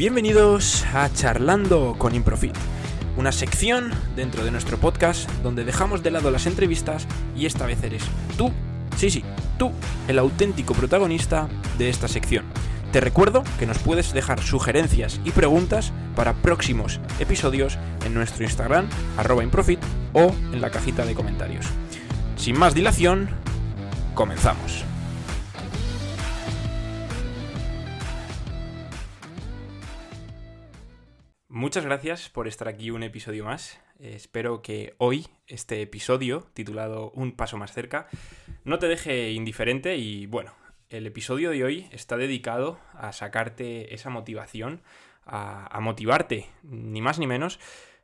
Bienvenidos a Charlando con Improfit, una sección dentro de nuestro podcast donde dejamos de lado las entrevistas y esta vez eres tú, sí, sí, tú, el auténtico protagonista de esta sección. Te recuerdo que nos puedes dejar sugerencias y preguntas para próximos episodios en nuestro Instagram, arroba Improfit, o en la cajita de comentarios. Sin más dilación, comenzamos. Muchas gracias por estar aquí un episodio más. Eh, espero que hoy este episodio, titulado Un paso más cerca, no te deje indiferente y bueno, el episodio de hoy está dedicado a sacarte esa motivación, a, a motivarte, ni más ni menos,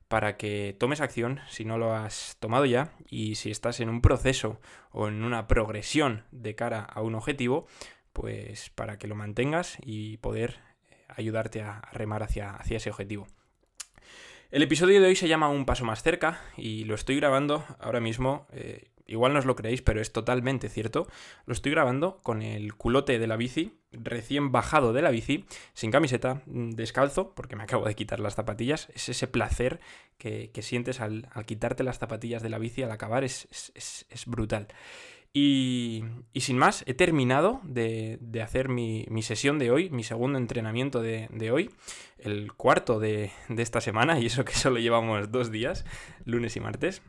para que tomes acción si no lo has tomado ya y si estás en un proceso o en una progresión de cara a un objetivo, pues para que lo mantengas y poder ayudarte a remar hacia, hacia ese objetivo. El episodio de hoy se llama Un paso más cerca y lo estoy grabando ahora mismo, eh, igual no os lo creéis, pero es totalmente cierto, lo estoy grabando con el culote de la bici, recién bajado de la bici, sin camiseta, mm, descalzo, porque me acabo de quitar las zapatillas, es ese placer que, sientes al, quitarte las zapatillas de la bici al acabar, es, es brutal. Y, sin más, he terminado de, hacer mi, sesión de hoy, mi segundo entrenamiento de, hoy, el cuarto de, esta semana, y eso que solo llevamos dos días, lunes y martes.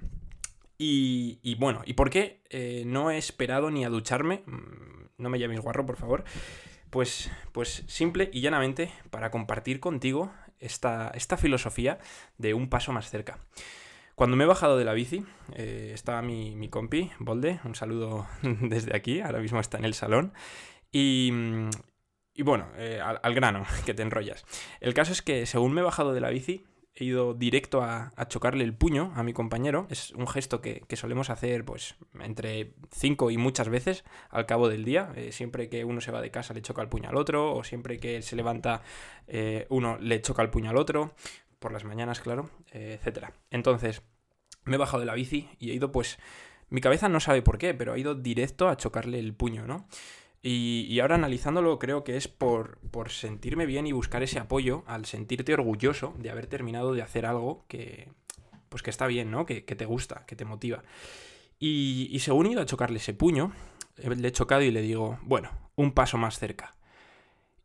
Y, bueno, ¿y por qué eh, no he esperado ni a ducharme? Mm, no me llaméis guarro, por favor. Pues, pues simple y llanamente para compartir contigo esta, esta filosofía de un paso más cerca. Cuando me he bajado de la bici, eh, estaba mi, compi, Bolde, un saludo desde aquí, ahora mismo está en el salón, y, y bueno, eh, al, grano, que te enrollas. El caso es que según me he bajado de la bici, he ido directo a, chocarle el puño a mi compañero. Es un gesto que, solemos hacer pues entre cinco y muchas veces al cabo del día. Eh, siempre que uno se va de casa le choca el puño al otro, o siempre que se levanta uno le choca el puño al otro por las mañanas, claro, eh, etcétera. Entonces, me he bajado de la bici y he ido, pues, mi cabeza no sabe por qué, pero ha ido directo a chocarle el puño, ¿no? Y, ahora analizándolo creo que es por, por, sentirme bien y buscar ese apoyo al sentirte orgulloso de haber terminado de hacer algo que, pues que está bien, ¿no? Que, te gusta, que te motiva. Y, y, según he ido a chocarle ese puño, le he chocado y le digo, bueno, un paso más cerca.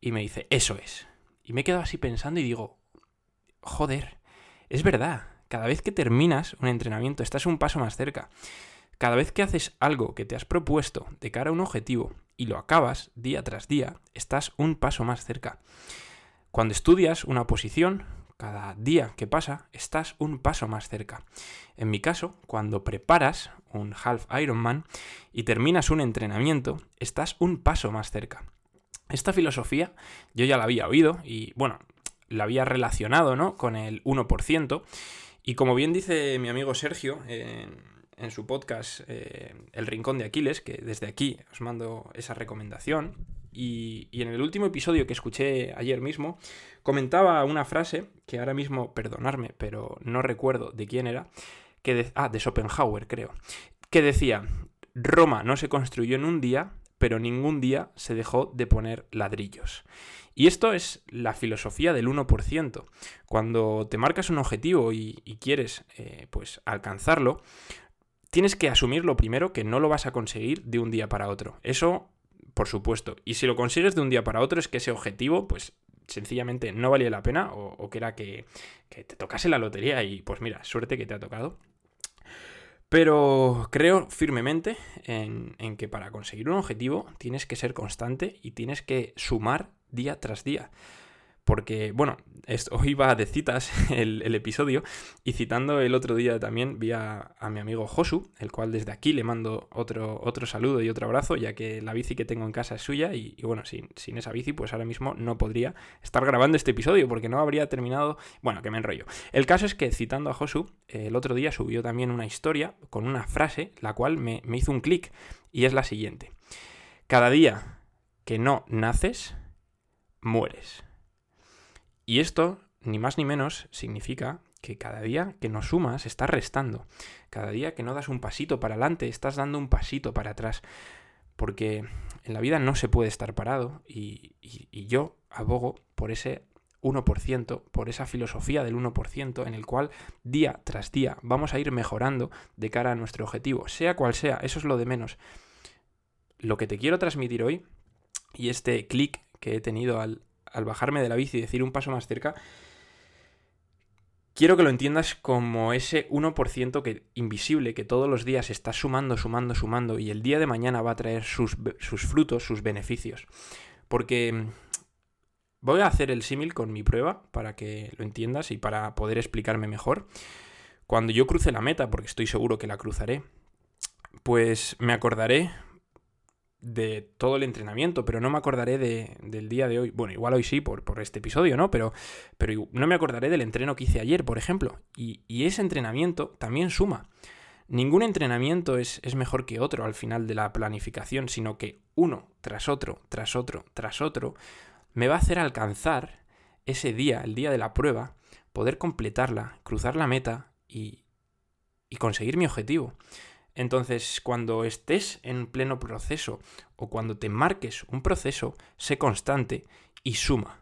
Y me dice, eso es. Y me he quedado así pensando y digo, joder, es verdad, cada vez que terminas un entrenamiento estás un paso más cerca. Cada vez que haces algo que te has propuesto de cara a un objetivo y lo acabas día tras día, estás un paso más cerca. Cuando estudias una posición, cada día que pasa, estás un paso más cerca. En mi caso, cuando preparas un half Ironman y terminas un entrenamiento, estás un paso más cerca. Esta filosofía yo ya la había oído y bueno, lo había relacionado ¿no? con el 1%. Y como bien dice mi amigo Sergio en, su podcast eh, El Rincón de Aquiles, que desde aquí os mando esa recomendación, y, en el último episodio que escuché ayer mismo, comentaba una frase que ahora mismo, perdonarme, pero no recuerdo de quién era, que ah, de Schopenhauer creo, que decía, Roma no se construyó en un día, pero ningún día se dejó de poner ladrillos. Y esto es la filosofía del 1%. Cuando te marcas un objetivo y, quieres eh, pues alcanzarlo, tienes que asumir lo primero que no lo vas a conseguir de un día para otro. Eso, por supuesto. Y si lo consigues de un día para otro es que ese objetivo, pues sencillamente no valía la pena o, que era que, que te tocase la lotería y pues mira, suerte que te ha tocado. Pero creo firmemente en, que para conseguir un objetivo tienes que ser constante y tienes que sumar día tras día. Porque, bueno, hoy va de citas el, episodio y citando el otro día también vi a, mi amigo Josu, el cual desde aquí le mando otro, otro saludo y otro abrazo, ya que la bici que tengo en casa es suya y, bueno, sin, sin, esa bici pues ahora mismo no podría estar grabando este episodio porque no habría terminado, bueno, que me enrollo. El caso es que citando a Josu, el otro día subió también una historia con una frase, la cual me, me hizo un clic y es la siguiente. Cada día que no naces, mueres. Y esto, ni más ni menos, significa que cada día que no sumas estás restando. Cada día que no das un pasito para adelante, estás dando un pasito para atrás. Porque en la vida no se puede estar parado y, yo abogo por ese 1%, por esa filosofía del 1%, en el cual día tras día vamos a ir mejorando de cara a nuestro objetivo, sea cual sea, eso es lo de menos. Lo que te quiero transmitir hoy, y este clic que he tenido al, al bajarme de la bici y decir un paso más cerca, quiero que lo entiendas como ese 1% que, invisible que todos los días está sumando, sumando, sumando y el día de mañana va a traer sus, sus frutos, sus beneficios. Porque mm, voy a hacer el símil con mi prueba para que lo entiendas y para poder explicarme mejor. Cuando yo cruce la meta, porque estoy seguro que la cruzaré, pues me acordaré de todo el entrenamiento, pero no me acordaré de, del día de hoy. Bueno, igual hoy sí, por, por este episodio, ¿no? Pero, pero no me acordaré del entreno que hice ayer, por ejemplo. Y, y ese entrenamiento también suma. Ningún entrenamiento es, es, mejor que otro al final de la planificación, sino que uno tras otro, tras otro, tras otro, me va a hacer alcanzar ese día, el día de la prueba, poder completarla, cruzar la meta y, y conseguir mi objetivo. Entonces, cuando estés en pleno proceso o cuando te marques un proceso, sé constante y suma.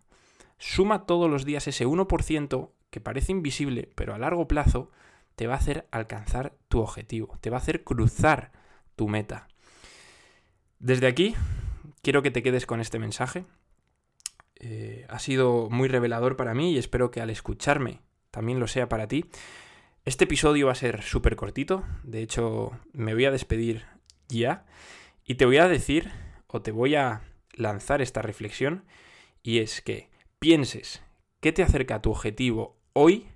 Suma todos los días ese 1% que parece invisible, pero a largo plazo te va a hacer alcanzar tu objetivo, te va a hacer cruzar tu meta. Desde aquí, quiero que te quedes con este mensaje. Eh, ha sido muy revelador para mí y espero que al escucharme también lo sea para ti. Este episodio va a ser súper cortito, de hecho me voy a despedir ya y te voy a decir o te voy a lanzar esta reflexión y es que pienses qué te acerca a tu objetivo hoy,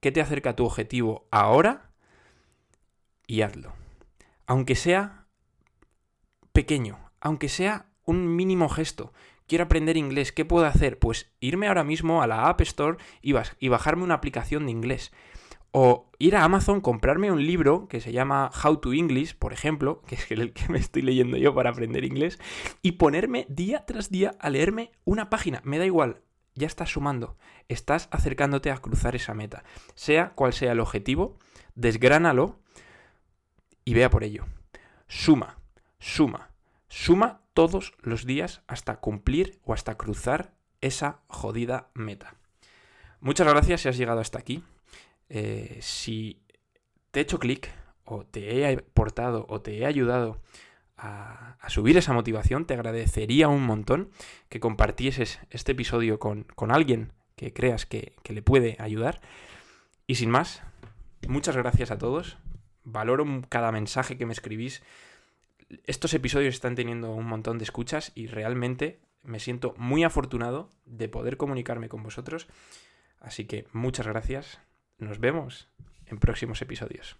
qué te acerca a tu objetivo ahora y hazlo. Aunque sea pequeño, aunque sea un mínimo gesto. Quiero aprender inglés, ¿qué puedo hacer? Pues irme ahora mismo a la App Store y, bajarme una aplicación de inglés o ir a Amazon, comprarme un libro que se llama How to English, por ejemplo, que es el que me estoy leyendo yo para aprender inglés, y ponerme día tras día a leerme una página. Me da igual, ya estás sumando, estás acercándote a cruzar esa meta. Sea cual sea el objetivo, desgránalo y vea por ello. Suma, suma, suma todos los días hasta cumplir o hasta cruzar esa jodida meta. Muchas gracias si has llegado hasta aquí. Eh, si te he hecho clic o te he aportado o te he ayudado a, subir esa motivación, te agradecería un montón que compartieses este episodio con, alguien que creas que, que le puede ayudar. Y sin más, muchas gracias a todos. Valoro cada mensaje que me escribís. Estos episodios están teniendo un montón de escuchas y realmente me siento muy afortunado de poder comunicarme con vosotros. Así que muchas gracias nos vemos en próximos episodios.